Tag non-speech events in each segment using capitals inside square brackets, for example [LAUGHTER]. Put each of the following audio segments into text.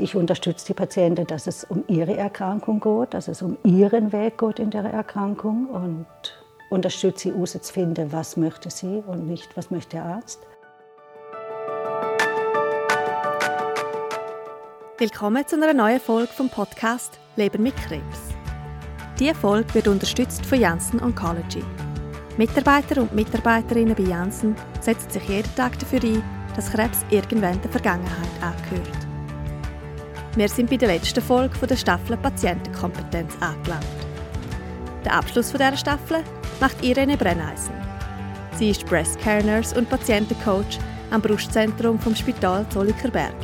Ich unterstütze die Patienten, dass es um ihre Erkrankung geht, dass es um ihren Weg geht in der Erkrankung und unterstütze sie herauszufinden, was möchte sie und nicht, was möchte der Arzt. Willkommen zu einer neuen Folge vom Podcast Leben mit Krebs. Diese Folge wird unterstützt von Janssen Oncology. Mitarbeiter und Mitarbeiterinnen bei Janssen setzen sich jeden Tag dafür ein, dass Krebs irgendwann der Vergangenheit angehört. Wir sind bei der letzten Folge der Staffel Patientenkompetenz angelangt. Der Abschluss dieser Staffel macht Irene Brenneisen. Sie ist Breast Care Nurse und Patientencoach am Brustzentrum vom Spital Zollikerberg.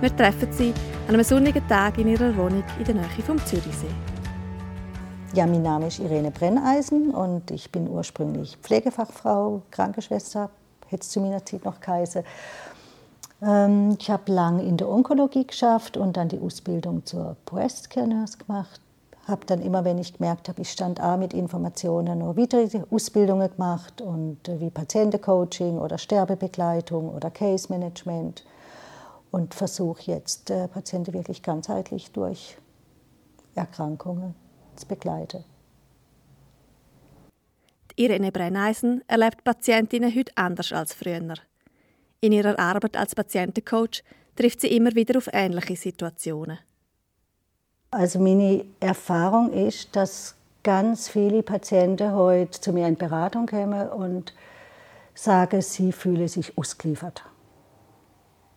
Wir treffen sie an einem sonnigen Tag in ihrer Wohnung in der Nähe vom Zürichsee. Ja, mein Name ist Irene Brenneisen und ich bin ursprünglich Pflegefachfrau, Krankenschwester, hätte es zu meiner Zeit noch geheißen. Ähm, ich habe lange in der Onkologie geschafft und dann die Ausbildung zur Breast Care Nurse gemacht. Habe dann immer, wenn ich gemerkt habe, ich stand A mit Informationen, noch weitere Ausbildungen gemacht und äh, wie Patientencoaching oder Sterbebegleitung oder Case Management und versuche jetzt äh, Patienten wirklich ganzheitlich durch Erkrankungen zu begleiten. Irene Brenneisen erlebt Patientinnen heute anders als früher. In ihrer Arbeit als Patientencoach trifft sie immer wieder auf ähnliche Situationen. Also meine Erfahrung ist, dass ganz viele Patienten heute zu mir in Beratung kommen und sagen, sie fühlen sich ausgeliefert.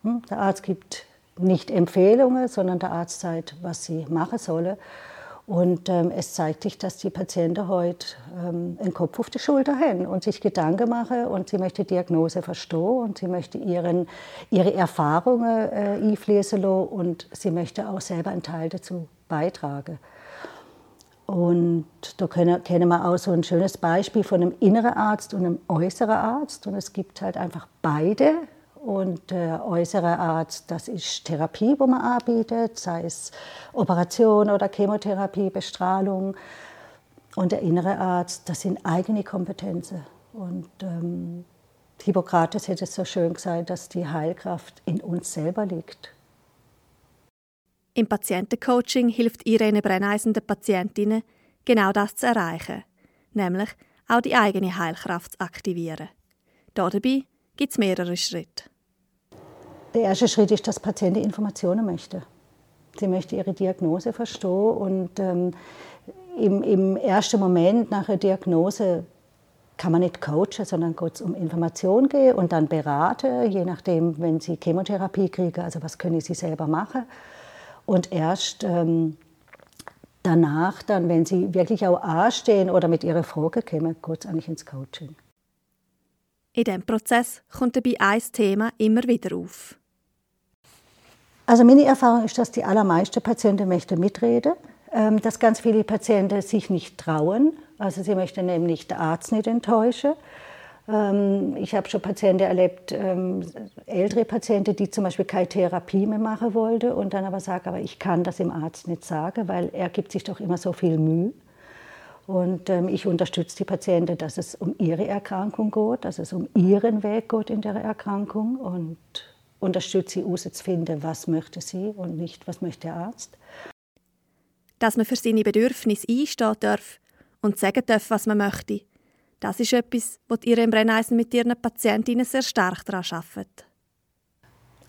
Hm? Der Arzt gibt nicht Empfehlungen, sondern der Arzt sagt, was sie machen sollen. Und ähm, es zeigt sich, dass die Patienten heute ähm, einen Kopf auf die Schulter haben und sich Gedanken machen und sie möchte die Diagnose verstehen und sie möchte ihren, ihre Erfahrungen äh, einfließen und sie möchte auch selber einen Teil dazu beitragen. Und da können, kennen wir auch so ein schönes Beispiel von einem inneren Arzt und einem äußeren Arzt. Und es gibt halt einfach beide und der äußere Arzt, das ist Therapie, wo man anbietet, sei es Operation oder Chemotherapie, Bestrahlung. Und der innere Arzt, das sind eigene Kompetenzen. Und ähm, Hippokrates hätte es so schön gesagt, dass die Heilkraft in uns selber liegt. Im Patientencoaching hilft Irene Brenneisen den Patientinnen, genau das zu erreichen, nämlich auch die eigene Heilkraft zu aktivieren. Dabei gibt es mehrere Schritte. Der erste Schritt ist, dass Patientin Informationen möchte. Sie möchte ihre Diagnose verstehen und ähm, im, im, ersten Moment nach der Diagnose kann man nicht coachen, sondern es um Information gehen und dann beraten, je nachdem, wenn sie Chemotherapie kriegen, also was können sie selber machen. Und erst ähm, danach, dann, wenn sie wirklich auch anstehen oder mit ihrer Frage kommen, es eigentlich ins Coaching. In diesem Prozess kommt dabei ein Thema immer wieder auf. Also meine Erfahrung ist, dass die allermeisten Patienten möchten mitreden, ähm, dass ganz viele Patienten sich nicht trauen. Also sie möchten nämlich den Arzt nicht enttäuschen. Ähm, ich habe schon Patienten erlebt, ähm, ältere Patienten, die zum Beispiel keine Therapie mehr machen wollten und dann aber sagen, aber ich kann das dem Arzt nicht sagen, weil er gibt sich doch immer so viel Mühe. Und ich unterstütze die Patienten, dass es um ihre Erkrankung geht, dass es um ihren Weg geht in der Erkrankung und unterstütze sie herauszufinden, was möchte sie und nicht, was möchte der Arzt. Dass man für seine Bedürfnisse einstehen darf und sagen darf, was man möchte, das ist etwas, was ihr im Brenneisen mit ihren Patientinnen sehr stark daran arbeitet.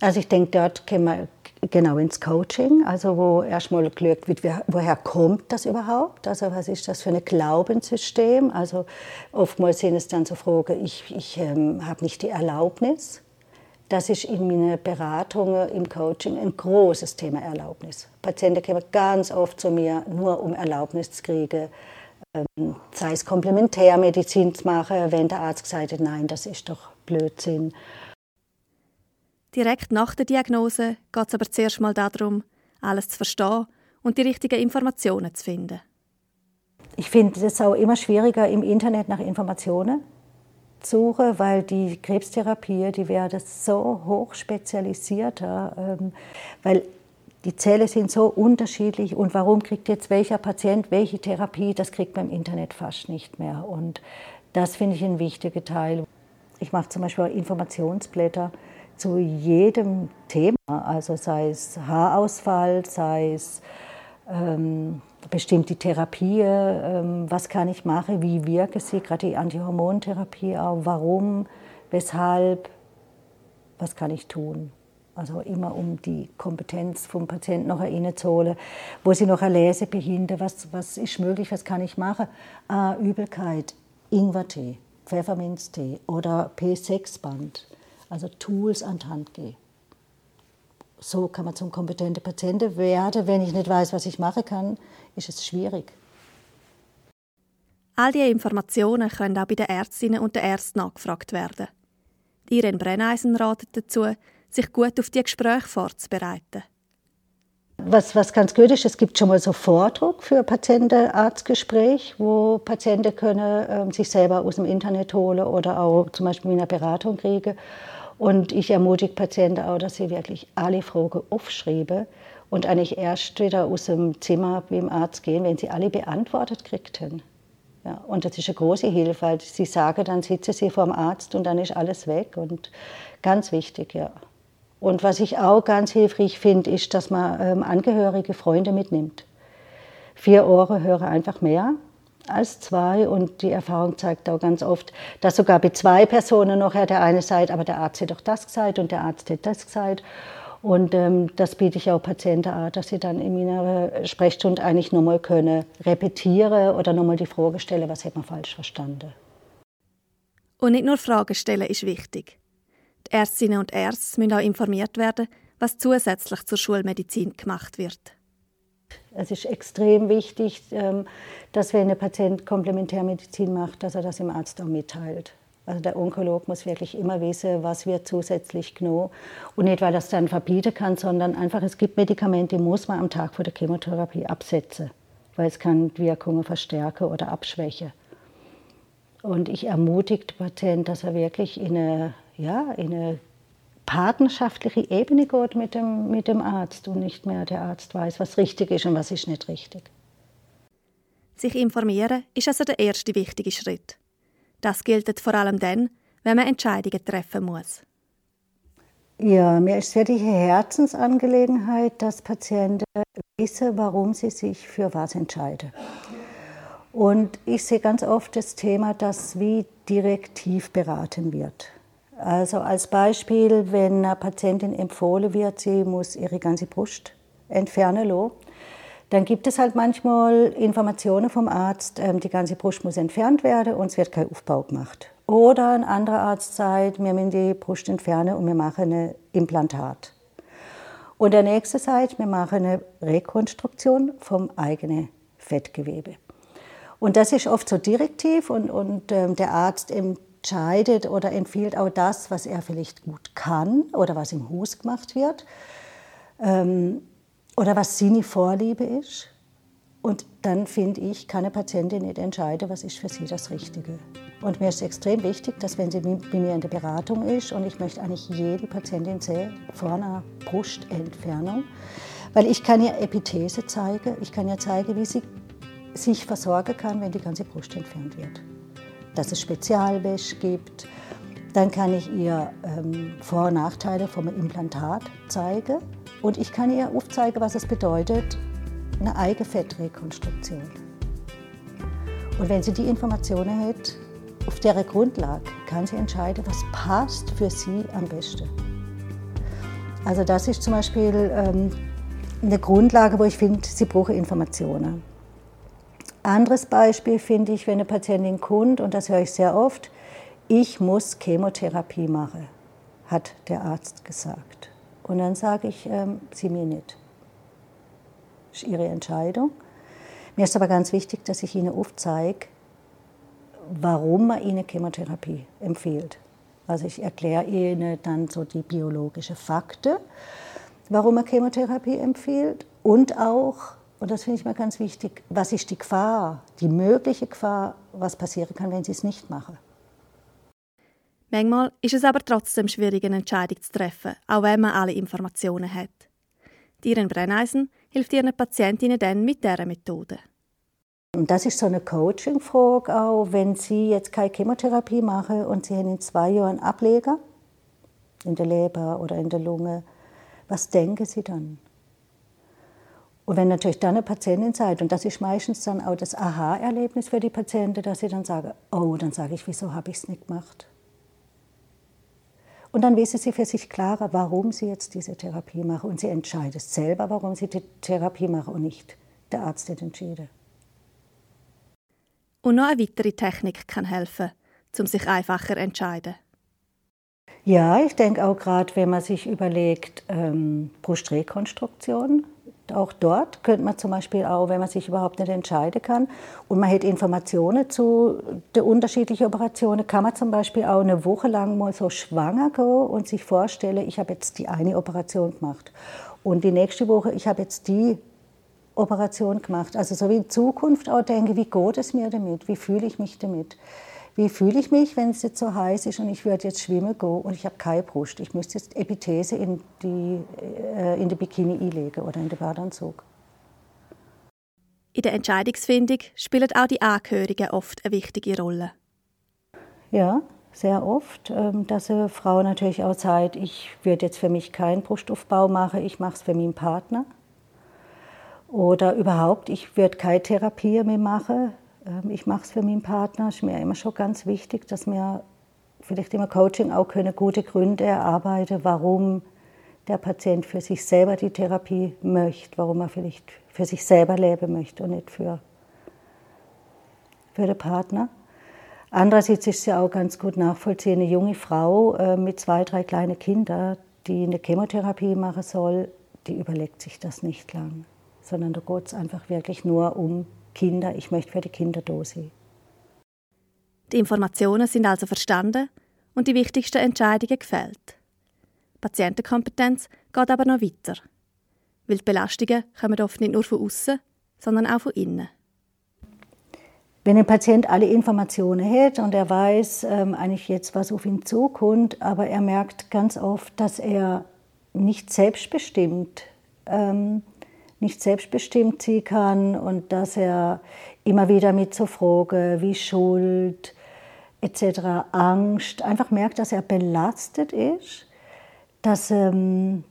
Also ich denke, dort kommen wir genau ins Coaching, also wo erstmal geschaut wird, woher kommt das überhaupt? Also was ist das für ein Glaubenssystem? Also oftmals sind es dann so Fragen, ich, ich ähm, habe nicht die Erlaubnis, das ist in meinen Beratungen im Coaching ein großes Thema Erlaubnis. Patienten kommen ganz oft zu mir, nur um Erlaubnis zu kriegen, ähm, sei es Komplementärmedizin zu machen, wenn der Arzt gesagt hat, nein, das ist doch Blödsinn. Direkt nach der Diagnose geht es aber zuerst mal darum, alles zu verstehen und die richtigen Informationen zu finden. Ich finde es auch immer schwieriger im Internet nach Informationen suche, weil die Krebstherapie, die wäre so hoch spezialisiert, ähm, weil die Zellen sind so unterschiedlich und warum kriegt jetzt welcher Patient welche Therapie, das kriegt man im Internet fast nicht mehr. Und das finde ich ein wichtiger Teil. Ich mache zum Beispiel Informationsblätter zu jedem Thema, also sei es Haarausfall, sei es ähm, bestimmte Therapie, ähm, was kann ich machen, wie wirke sie, gerade die Antihormontherapie auch, warum, weshalb, was kann ich tun. Also immer um die Kompetenz vom Patienten noch reinzuholen, wo sie noch eine Lesebehinderte, was, was ist möglich, was kann ich machen. Ah, Übelkeit, Ingwertee, Pfefferminztee oder P6-Band, also Tools an die Hand geben. So kann man zum kompetenten Patienten werden. Wenn ich nicht weiß, was ich machen kann, ist es schwierig. All diese Informationen können auch bei den Ärztinnen und den Ärzten nachgefragt werden. Irene Brenneisen ratet dazu, sich gut auf die Gespräche vorzubereiten. Was, was ganz gut ist, es gibt schon mal so Vordruck für Patienten-Arztgespräch, wo Patienten können äh, sich selber aus dem Internet holen oder auch zum Beispiel in einer Beratung kriegen. Und ich ermutige Patienten auch, dass sie wirklich alle Fragen aufschreiben und eigentlich erst wieder aus dem Zimmer beim Arzt gehen, wenn sie alle beantwortet kriegten. Ja, und das ist eine große Hilfe, weil sie sagen, dann sitzen sie vor dem Arzt und dann ist alles weg. Und ganz wichtig, ja. Und was ich auch ganz hilfreich finde, ist, dass man ähm, Angehörige, Freunde mitnimmt. Vier Ohren hören einfach mehr als zwei und die Erfahrung zeigt auch ganz oft, dass sogar bei zwei Personen nachher der eine sagt, aber der Arzt hat doch das gesagt und der Arzt hat das gesagt. Und ähm, das biete ich auch Patienten an, dass sie dann in meiner Sprechstunde eigentlich nochmal können repetieren oder nochmal die Frage stellen, was hat man falsch verstanden. Und nicht nur Fragen stellen ist wichtig. Die Ärztinnen und Ärzte müssen auch informiert werden, was zusätzlich zur Schulmedizin gemacht wird. Es ist extrem wichtig, ähm, dass wenn ein Patient Komplementärmedizin macht, dass er das dem Arzt auch mitteilt. Also der Onkolog muss wirklich immer wissen, was wird zusätzlich genommen. Und nicht, weil es dann verbieten kann, sondern einfach, es gibt Medikamente, die muss man am Tag vor der Chemotherapie absetzen, weil es kann Wirkungen verstärken oder abschwächen. Und ich ermutige den Patienten, dass er wirklich in eine, ja, in eine partnerschaftliche Ebene geht mit dem, mit dem Arzt und nicht mehr der Arzt weiß, was richtig ist und was ist nicht richtig. Sich informieren ist also der erste wichtige Schritt. Das gilt vor allem dann, wenn man Entscheidungen treffen muss. Ja, mir ist wirklich eine Herzensangelegenheit, dass Patienten wissen, warum sie sich für was entscheiden. Und ich sehe ganz oft das Thema, dass wie direktiv beraten wird. Also als Beispiel, wenn einer Patientin empfohlen wird, sie muss ihre ganze Brust entfernen lassen, dann gibt es halt manchmal Informationen vom Arzt, ähm, die ganze Brust muss entfernt werden und es wird kein Aufbau gemacht. Oder ein anderer Arzt sagt, wir müssen die Brust entfernen und wir machen ein Implantat. Und der nächste sagt, wir machen eine Rekonstruktion vom eigenen Fettgewebe. Und das ist oft so direktiv und, und ähm, der Arzt entscheidet oder empfiehlt auch das, was er vielleicht gut kann oder was im Hus gemacht wird. Ähm, oder was seine Vorliebe ist. Und dann finde ich, kann eine Patientin nicht entscheiden, was ist für sie das Richtige. Und mir ist extrem wichtig, dass wenn sie bei mir in der Beratung ist, und ich möchte eigentlich jede Patientin sehen, vor einer Brustentfernung, weil ich kann ihr Epithese zeigen, ich kann ihr zeigen, wie sie sich versorgen kann, wenn die ganze Brust entfernt wird. Dass es Spezialwäsche gibt, dann kann ich ihr ähm, Vor- und Nachteile vom Implantat zeigen und ich kann ihr aufzeigen, was es bedeutet, eine eigene Fettrekonstruktion. Und wenn sie die Informationen hat, auf der Grundlage kann sie entscheiden, was passt für sie am besten. Also das ist zum Beispiel ähm, eine Grundlage, wo ich finde, sie brauchen Informationen. Anderes Beispiel finde ich, wenn eine Patientin kommt, und das höre ich sehr oft, ich muss Chemotherapie machen, hat der Arzt gesagt. Und dann sage ich, ähm, sie mir nicht. Das ist ihre Entscheidung. Mir ist aber ganz wichtig, dass ich ihnen aufzeige, warum man ihnen Chemotherapie empfiehlt. Also ich erkläre ihnen dann so die biologischen Fakten, warum man Chemotherapie empfiehlt und auch, und das finde ich mal ganz wichtig, was ist die Gefahr, die mögliche Gefahr, was passieren kann, wenn sie es nicht machen. Manchmal ist es aber trotzdem schwierig, eine Entscheidung zu treffen, auch wenn man alle Informationen hat. Ihren Brenneisen hilft ihren Patientinnen dann mit dieser Methode. Und das ist so eine Coaching-Frage auch, wenn Sie jetzt keine Chemotherapie machen und Sie haben in zwei Jahren Ableger, in der Leber oder in der Lunge, was denken Sie dann? Und wenn natürlich dann eine Patientin seid, und das ist meistens dann auch das Aha-Erlebnis für die Patienten, dass sie dann sagen, oh, dann sage ich, wieso habe ich es nicht gemacht? Und dann wissen sie für sich klarer, warum sie jetzt diese Therapie machen. Und sie entscheidet selber, warum sie die Therapie machen und nicht der Arzt hat entschieden. Und noch eine weitere Technik kann helfen, um sich einfacher zu entscheiden. Ja, ich denke auch gerade, wenn man sich überlegt, ähm, Brustrekonstruktion, auch dort könnte man zum Beispiel auch, wenn man sich überhaupt nicht entscheiden kann und man hat Informationen zu den unterschiedlichen Operationen, kann man zum Beispiel auch eine Woche lang mal so schwanger gehen und sich vorstellen, ich habe jetzt die eine Operation gemacht und die nächste Woche, ich habe jetzt die Operation gemacht. Also so wie in Zukunft auch denke, wie geht es mir damit, wie fühle ich mich damit. Wie fühle ich mich, wenn es jetzt so heiß ist und ich würde jetzt schwimmen gehen und ich habe keine Brust? Ich müsste jetzt Epithese in die, äh, in die Bikini einlegen oder in den Badeanzug. In der Entscheidungsfindung spielen auch die Angehörigen oft eine wichtige Rolle. Ja, sehr oft, ähm, dass eine Frau natürlich auch sagt, ich würde jetzt für mich keinen Brustaufbau machen, ich mache es für meinen Partner. Oder überhaupt, ich würde keine Therapie mehr machen, ich mache es für meinen Partner. Ist mir immer schon ganz wichtig, dass wir vielleicht im Coaching auch können gute Gründe erarbeiten, warum der Patient für sich selber die Therapie möchte, warum er vielleicht für sich selber leben möchte und nicht für, für den Partner. Andererseits ist es ja auch ganz gut nachvollziehen, eine junge Frau äh, mit zwei, drei kleinen Kindern, die eine Chemotherapie machen soll, die überlegt sich das nicht lang, sondern da geht es einfach wirklich nur um Kinder, ich möchte für die Kinder da sein. Die Informationen sind also verstanden und die wichtigsten Entscheidungen gefällt. Patientenkompetenz geht aber noch weiter. Weil die Belastungen kommen oft nicht nur von außen, sondern auch von innen. Wenn ein Patient alle Informationen hat und er weiß ähm, eigentlich jetzt, was auf ihn zukommt, aber er merkt ganz oft, dass er nicht selbstbestimmt ähm, nicht selbstbestimmt sein kann und dass er immer wieder mit so Fragen wie Schuld etc., Angst, einfach merkt, dass er belastet ist, dass ähm,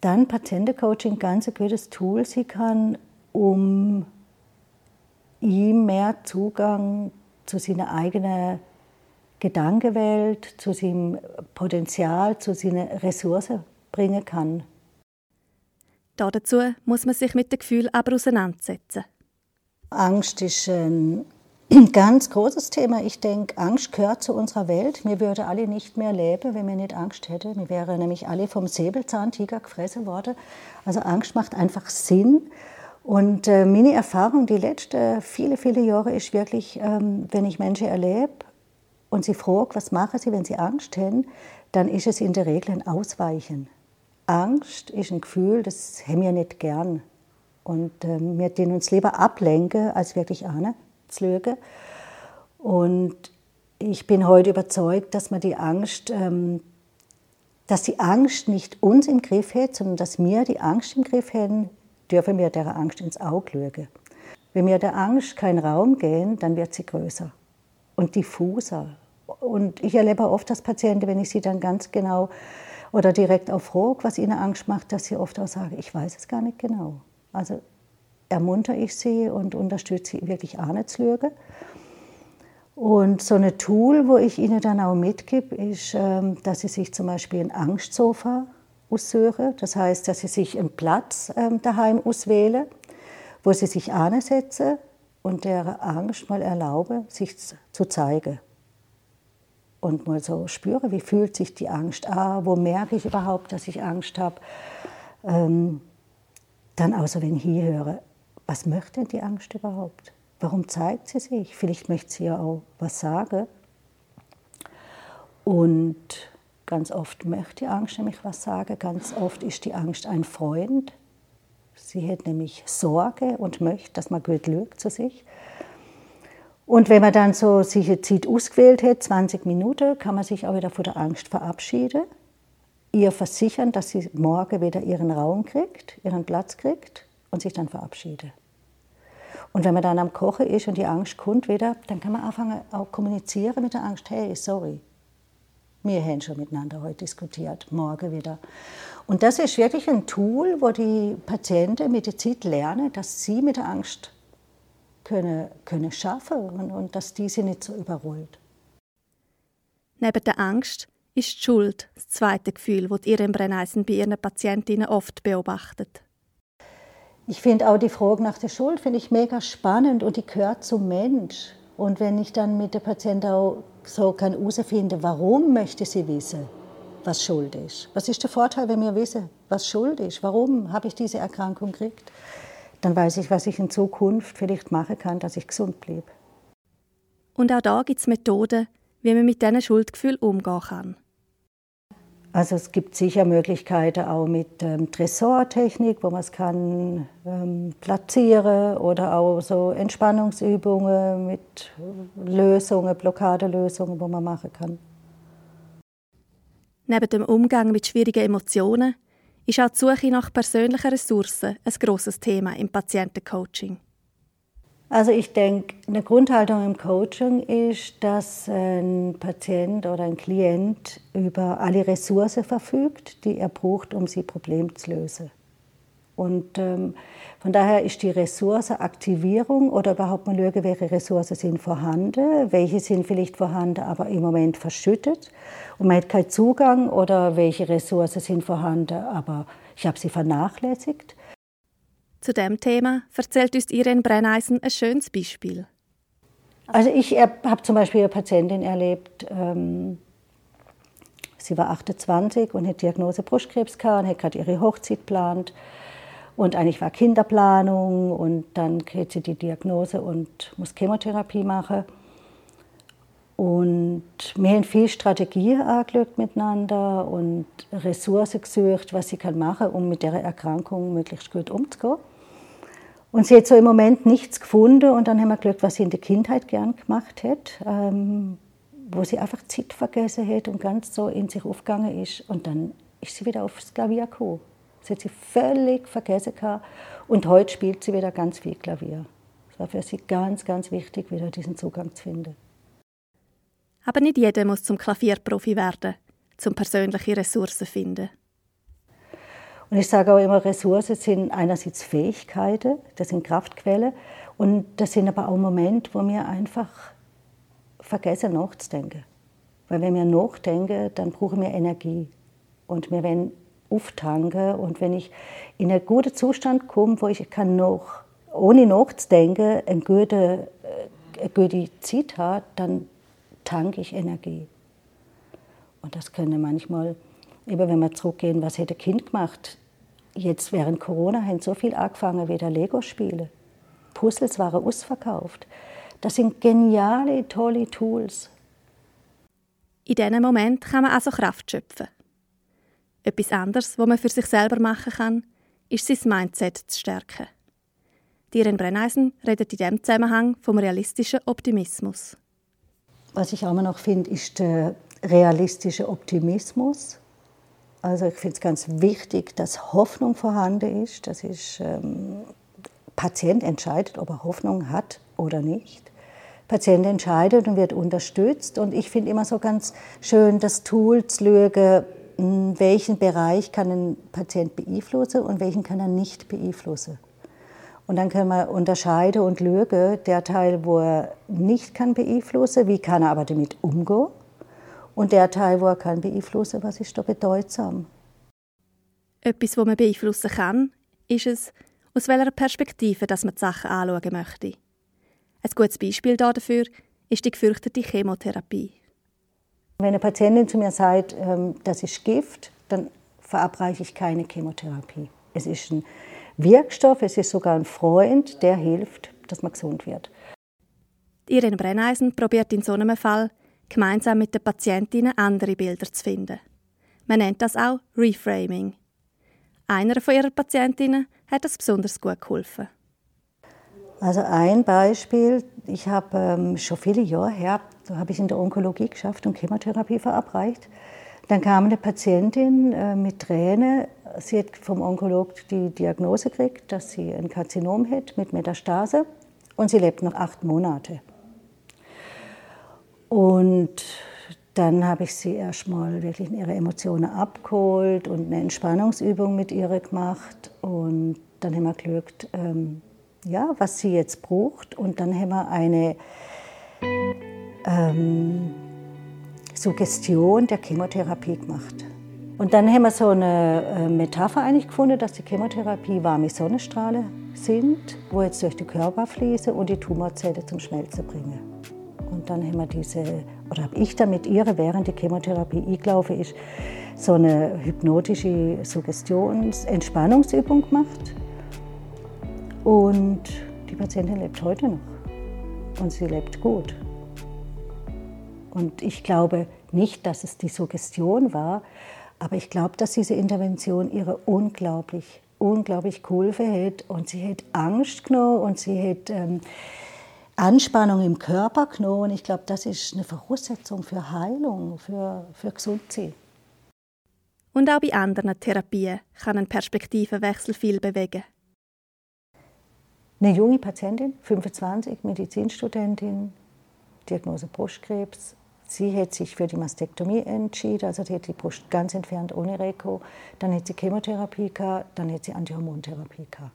dann Patientencoaching ganz ein gutes Tool sein kann, um ihm mehr Zugang zu seiner eigenen Gedankenwelt, zu seinem Potenzial, zu seinen Ressourcen bringen kann. Dazu muss man sich mit dem Gefühl aber auseinandersetzen. Angst ist ein [CLEARS THROAT] ganz großes Thema. Ich denke, Angst gehört zu unserer Welt. Wir würden alle nicht mehr leben, wenn wir nicht Angst hätten. Wir wären nämlich alle vom Säbelzahntiger gefressen worden. Also Angst macht einfach Sinn. Und äh, meine Erfahrung die letzten viele, viele Jahre ist wirklich, ähm, wenn ich Menschen erlebe und sie frage, was machen sie, wenn sie Angst haben, dann ist es in der Regel ein Ausweichen. Angst ist ein Gefühl, das haben wir nicht gern. Und äh, wir den uns lieber ablenken, als wirklich anzulügen. Und ich bin heute überzeugt, dass man die Angst, ähm, dass die Angst nicht uns im Griff hat, sondern dass wir die Angst im Griff haben, dürfen wir der Angst ins Auge lügen. Wenn wir der Angst keinen Raum geben, dann wird sie größer und diffuser. Und ich erlebe oft, dass Patienten, wenn ich sie dann ganz genau oder direkt auf Frage, was ihnen Angst macht, dass sie oft auch sagen, ich weiß es gar nicht genau. Also ermuntere ich sie und unterstütze sie wirklich auch nicht zu lügen. Und so ein Tool, wo ich ihnen dann auch mitgebe, ist, ähm, dass sie sich zum Beispiel ein Angstsofa aussuchen. Das heißt, dass sie sich einen Platz ähm, daheim auswählen, wo sie sich ansetzen und der Angst mal erlauben, sich zu zeigen und mal so spüre, wie fühlt sich die Angst an, wo merke ich überhaupt, dass ich Angst habe. Ähm, dann außer wenn ich hier höre, was möchte die Angst überhaupt? Warum zeigt sie sich? Vielleicht möchte sie ja auch was sagen. Und ganz oft möchte die Angst nämlich was sagen. Ganz oft ist die Angst ein Freund. Sie hat nämlich Sorge und möchte, dass man gut lügt zu sich. Und wenn man dann so sich eine Zeit ausgewählt hat, 20 Minuten, kann man sich auch wieder von der Angst verabschieden. Ihr versichern, dass sie morgen wieder ihren Raum kriegt, ihren Platz kriegt und sich dann verabschieden. Und wenn man dann am Kochen ist und die Angst kommt wieder, dann kann man anfangen auch kommunizieren mit der Angst, hey, sorry, Wir haben schon miteinander heute diskutiert, morgen wieder. Und das ist wirklich ein Tool, wo die Patienten mit der Zeit lernen, dass sie mit der Angst können, können schaffen und, und dass diese nicht so überrollt. Neben der Angst ist die Schuld das zweite Gefühl, das Irene Brenneisen bei ihren Patientinnen oft beobachtet. Ich finde auch die Frage nach der Schuld finde ich mega spannend und die gehört zum Mensch. Und wenn ich dann mit der Patientin auch so kann herausfinden, warum möchte sie wissen, was Schuld ist. Was ist der Vorteil, wenn wir wissen, was Schuld ist? Warum habe ich diese Erkrankung gekriegt? Dann weiß ich, was ich in Zukunft vielleicht machen kann, dass ich gesund bleibe. Und auch da gibt es Methoden, wie man mit diesen Schuldgefühlen umgehen kann. Also es gibt sicher Möglichkeiten auch mit ähm, Tresortechnik, wo man es kann ähm, platzieren oder auch so Entspannungsübungen mit Lösungen, Blockadelösungen, wo man machen kann. Neben dem Umgang mit schwierigen Emotionen ist auch die Suche nach persönlichen Ressourcen ein grosses Thema im Patientencoaching. Also ich denke, eine Grundhaltung im Coaching ist, dass ein Patient oder ein Klient über alle Ressourcen verfügt, die er braucht, um sie Problem zu lösen. Und ähm, von daher ist die Ressourcenaktivierung oder überhaupt mal schauen, welche Ressourcen sind vorhanden, welche sind vielleicht vorhanden, aber im Moment verschüttet und man hat keinen Zugang oder welche Ressourcen sind vorhanden, aber ich habe sie vernachlässigt. Zu dem Thema erzählt uns Irene Brenneisen ein schönes Beispiel. Also ich habe zum Beispiel eine Patientin erlebt, ähm, sie war 28 und hat Diagnose Brustkrebs gehabt und hat gerade ihre Hochzeit geplant. Und eigentlich war Kinderplanung und dann kriegt sie die Diagnose und muss Chemotherapie machen. Und wir haben viel Strategie angeschaut miteinander und Ressourcen gesucht, was sie machen kann, um mit der Erkrankung möglichst gut umzugehen. Und sie hat so im Moment nichts gefunden und dann haben wir geschaut, was sie in der Kindheit gern gemacht hat, ähm, wo sie einfach Zeit vergessen hat und ganz so in sich aufgegangen ist. Und dann ist sie wieder aufs Klavier gekommen. Das hat sie völlig vergessen gehabt. Und heute spielt sie wieder ganz viel Klavier. Es war für sie ganz, ganz wichtig, wieder diesen Zugang zu finden. Aber nicht jeder muss zum Klavierprofi werden, zum persönliche Ressourcen finden. Und ich sage auch immer, Ressourcen sind einerseits Fähigkeiten, das sind Kraftquellen, und das sind aber auch Momente, wo wir einfach vergessen nachzudenken. Weil wenn wir nachdenken, dann brauchen wir Energie. Und wir werden auftanken. Und wenn ich in einen guten Zustand komme, wo ich kann noch, ohne nachzudenken, eine gute, äh, eine gute Zeit habe, dann tanke ich Energie. Und das können manchmal Eben wenn wir zurückgehen, was hätte Kind gemacht? Jetzt während Corona haben so viel angefangen wie der Lego-Spiele. Puzzles waren ausverkauft. Das sind geniale, tolle Tools. In diesem Moment kann man also Kraft schöpfen. Etwas anderes, was man für sich selber machen kann, ist sein Mindset zu stärken. Diren Brenneisen redet in diesem Zusammenhang vom realistischen Optimismus. Was ich auch immer noch finde, ist der realistische Optimismus. Also ich finde es ganz wichtig, dass Hoffnung vorhanden ist. Das ist, ähm, Patient entscheidet, ob er Hoffnung hat oder nicht. Patient entscheidet und wird unterstützt. Und ich finde immer so ganz schön, das Tool zu hm, welchen Bereich kann ein Patient beeinflussen und welchen kann er nicht beeinflussen. Und dann können wir unterscheiden und schauen, der Teil, wo er nicht kann beeinflussen, wie kann er aber damit umgehen und der Teil, wo er kann beeinflussen, was ist da bedeutsam? Etwas, was man beeinflussen kann, ist es, aus welcher Perspektive dass man die Sachen anschauen möchte. Ein gutes Beispiel dafür ist die gefürchtete Chemotherapie. Wenn eine Patientin zu mir sagt, ähm, das ist Gift, dann verabreiche ich keine Chemotherapie. Es ist ein Wirkstoff, es ist sogar ein Freund, der hilft, dass man gesund wird. Irene Brenneisen probiert in so einem Fall gemeinsam mit den Patientinnen andere Bilder zu finden. Man nennt das auch Reframing. Einer von ihrer Patientinnen hat das besonders gut geholfen. Also ein Beispiel, ich habe ähm, schon viele Jahre her, da habe ich in der Onkologie geschafft und Chemotherapie verabreicht. Dann kam eine Patientin äh, mit Tränen. Sie hat vom Onkolog die Diagnose gekriegt, dass sie ein Karzinom hat mit Metastase und sie lebt noch acht Monate. Und dann habe ich sie erstmal wirklich in ihre Emotionen abgeholt und eine Entspannungsübung mit ihr gemacht. Und dann haben wir geschaut, ähm, ja, was sie jetzt braucht. Und dann haben wir eine ähm, Suggestion der Chemotherapie gemacht. Und dann haben wir so eine äh, Metapher eigentlich gefunden, dass die Chemotherapie warme Sonnenstrahlen sind, wo jetzt durch den Körper fließen und die Tumorzellen zum Schmelzen bringen. Und dann haben wir diese, oder habe ich dann mit ihr, während die Chemotherapie eingelaufen ist, so eine hypnotische Suggestions-Entspannungsübung gemacht. Und die Patientin lebt heute noch. Und sie lebt gut. Und ich glaube nicht, dass es die Suggestion war, aber ich glaube, dass diese Intervention ihre unglaublich, unglaublich geholfen hat. Und sie hat Angst genommen und sie hat ähm, Anspannung im Körper genommen. Und ich glaube, das ist eine Voraussetzung für Heilung, für, für Gesundheit. Und auch bei anderen Therapien kann ein Perspektivenwechsel viel bewegen. Eine junge Patientin, 25, Medizinstudentin, Diagnose Brustkrebs, Sie hat sich für die Mastektomie entschieden, also die hat die Brust ganz entfernt ohne Reko. Dann hat sie Chemotherapie gehabt, dann hat sie Antihormontherapie gehabt.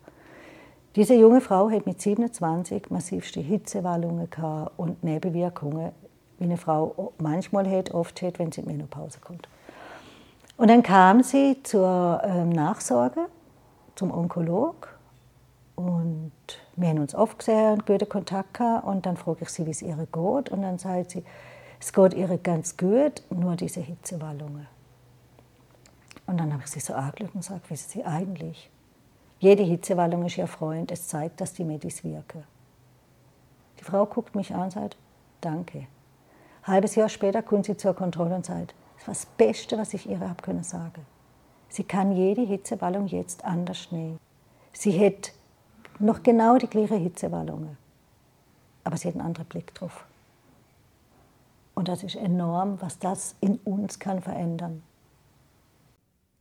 Diese junge Frau hat mit 27 massivste Hitzewallungen gehabt und Nebenwirkungen, wie eine Frau manchmal hat, oft hat, wenn sie in Menopause kommt. Und dann kam sie zur ähm, Nachsorge, zum Onkolog und wir haben uns oft gesehen, guten Kontakt gehabt und dann frage ich sie, wie es ihr geht und dann sagt sie, es geht ihr ganz gut, nur diese Hitzewallungen. Und dann habe ich sie so angeschaut und gesagt, wissen Sie eigentlich, jede Hitzewallung ist Ihr Freund, es zeigt, dass die Medis wirken. Die Frau guckt mich an und sagt, danke. Halbes Jahr später kommt sie zur Kontrolle und sagt, das war das Beste, was ich ihr habe können sagen. Sie kann jede Hitzewallung jetzt anders nehmen. Sie hat noch genau die gleiche Hitzewallungen, aber sie hat einen anderen Blick drauf. Und das ist enorm, was das in uns kann verändern.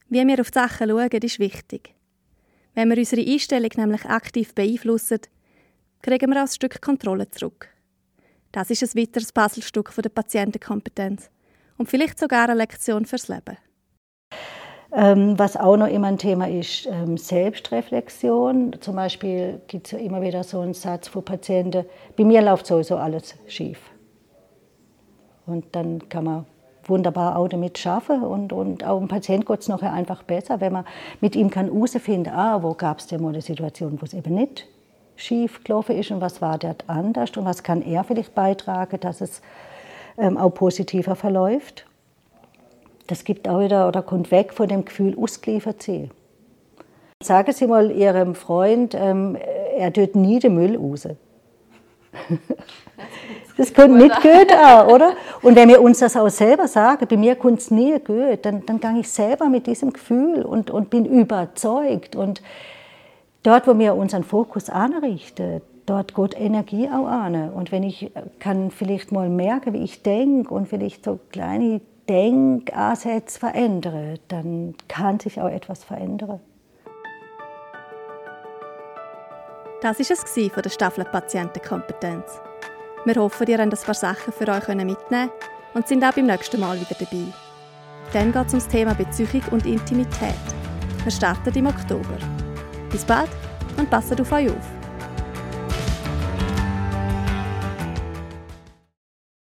Wie wir auf die Sachen schauen, ist wichtig. Wenn wir unsere Einstellung nämlich aktiv beeinflussen, kriegen wir auch ein Stück Kontrolle zurück. Das ist ein weiteres Puzzlestück der Patientenkompetenz und vielleicht sogar eine Lektion fürs Leben. Ähm, was auch noch immer ein Thema ist, ähm, Selbstreflexion. Zum Beispiel gibt es ja immer wieder so einen Satz von Patienten, bei mir läuft sowieso alles schief. Und dann kann man wunderbar auch damit schaffen und, und auch dem Patient geht es nachher einfach besser, wenn man mit ihm kann herausfinden, ah, wo gab es denn mal eine Situation, wo es eben nicht schief gelaufen ist und was war dort anders und was kann er vielleicht beitragen, dass es ähm, auch positiver verläuft. Das gibt auch wieder oder kommt weg von dem Gefühl, ausgeliefert zu sein. Sagen Sie mal Ihrem Freund, ähm, er tut nie den Müll raus. [LAUGHS] Das könnte nicht gut auch, oder? Und wenn wir uns das auch selber sagen, bei mir kommt es nie gut, dann, dann gehe ich selber mit diesem Gefühl und, und bin überzeugt. Und dort, wo wir unseren Fokus anrichten, dort geht Energie auch an. Und wenn ich kann vielleicht mal merken, wie ich denke und vielleicht so kleine Denkansätze verändere, dann kann sich auch etwas verändern. Das war es von der Staffel Patientenkompetenz. Wir hoffen, ihr habt ein paar Sachen für euch mitnehmen und sind auch beim nächsten Mal wieder dabei. Dann geht es um das Thema Beziehung und Intimität. Wir starten im Oktober. Bis bald und passt auf euch auf.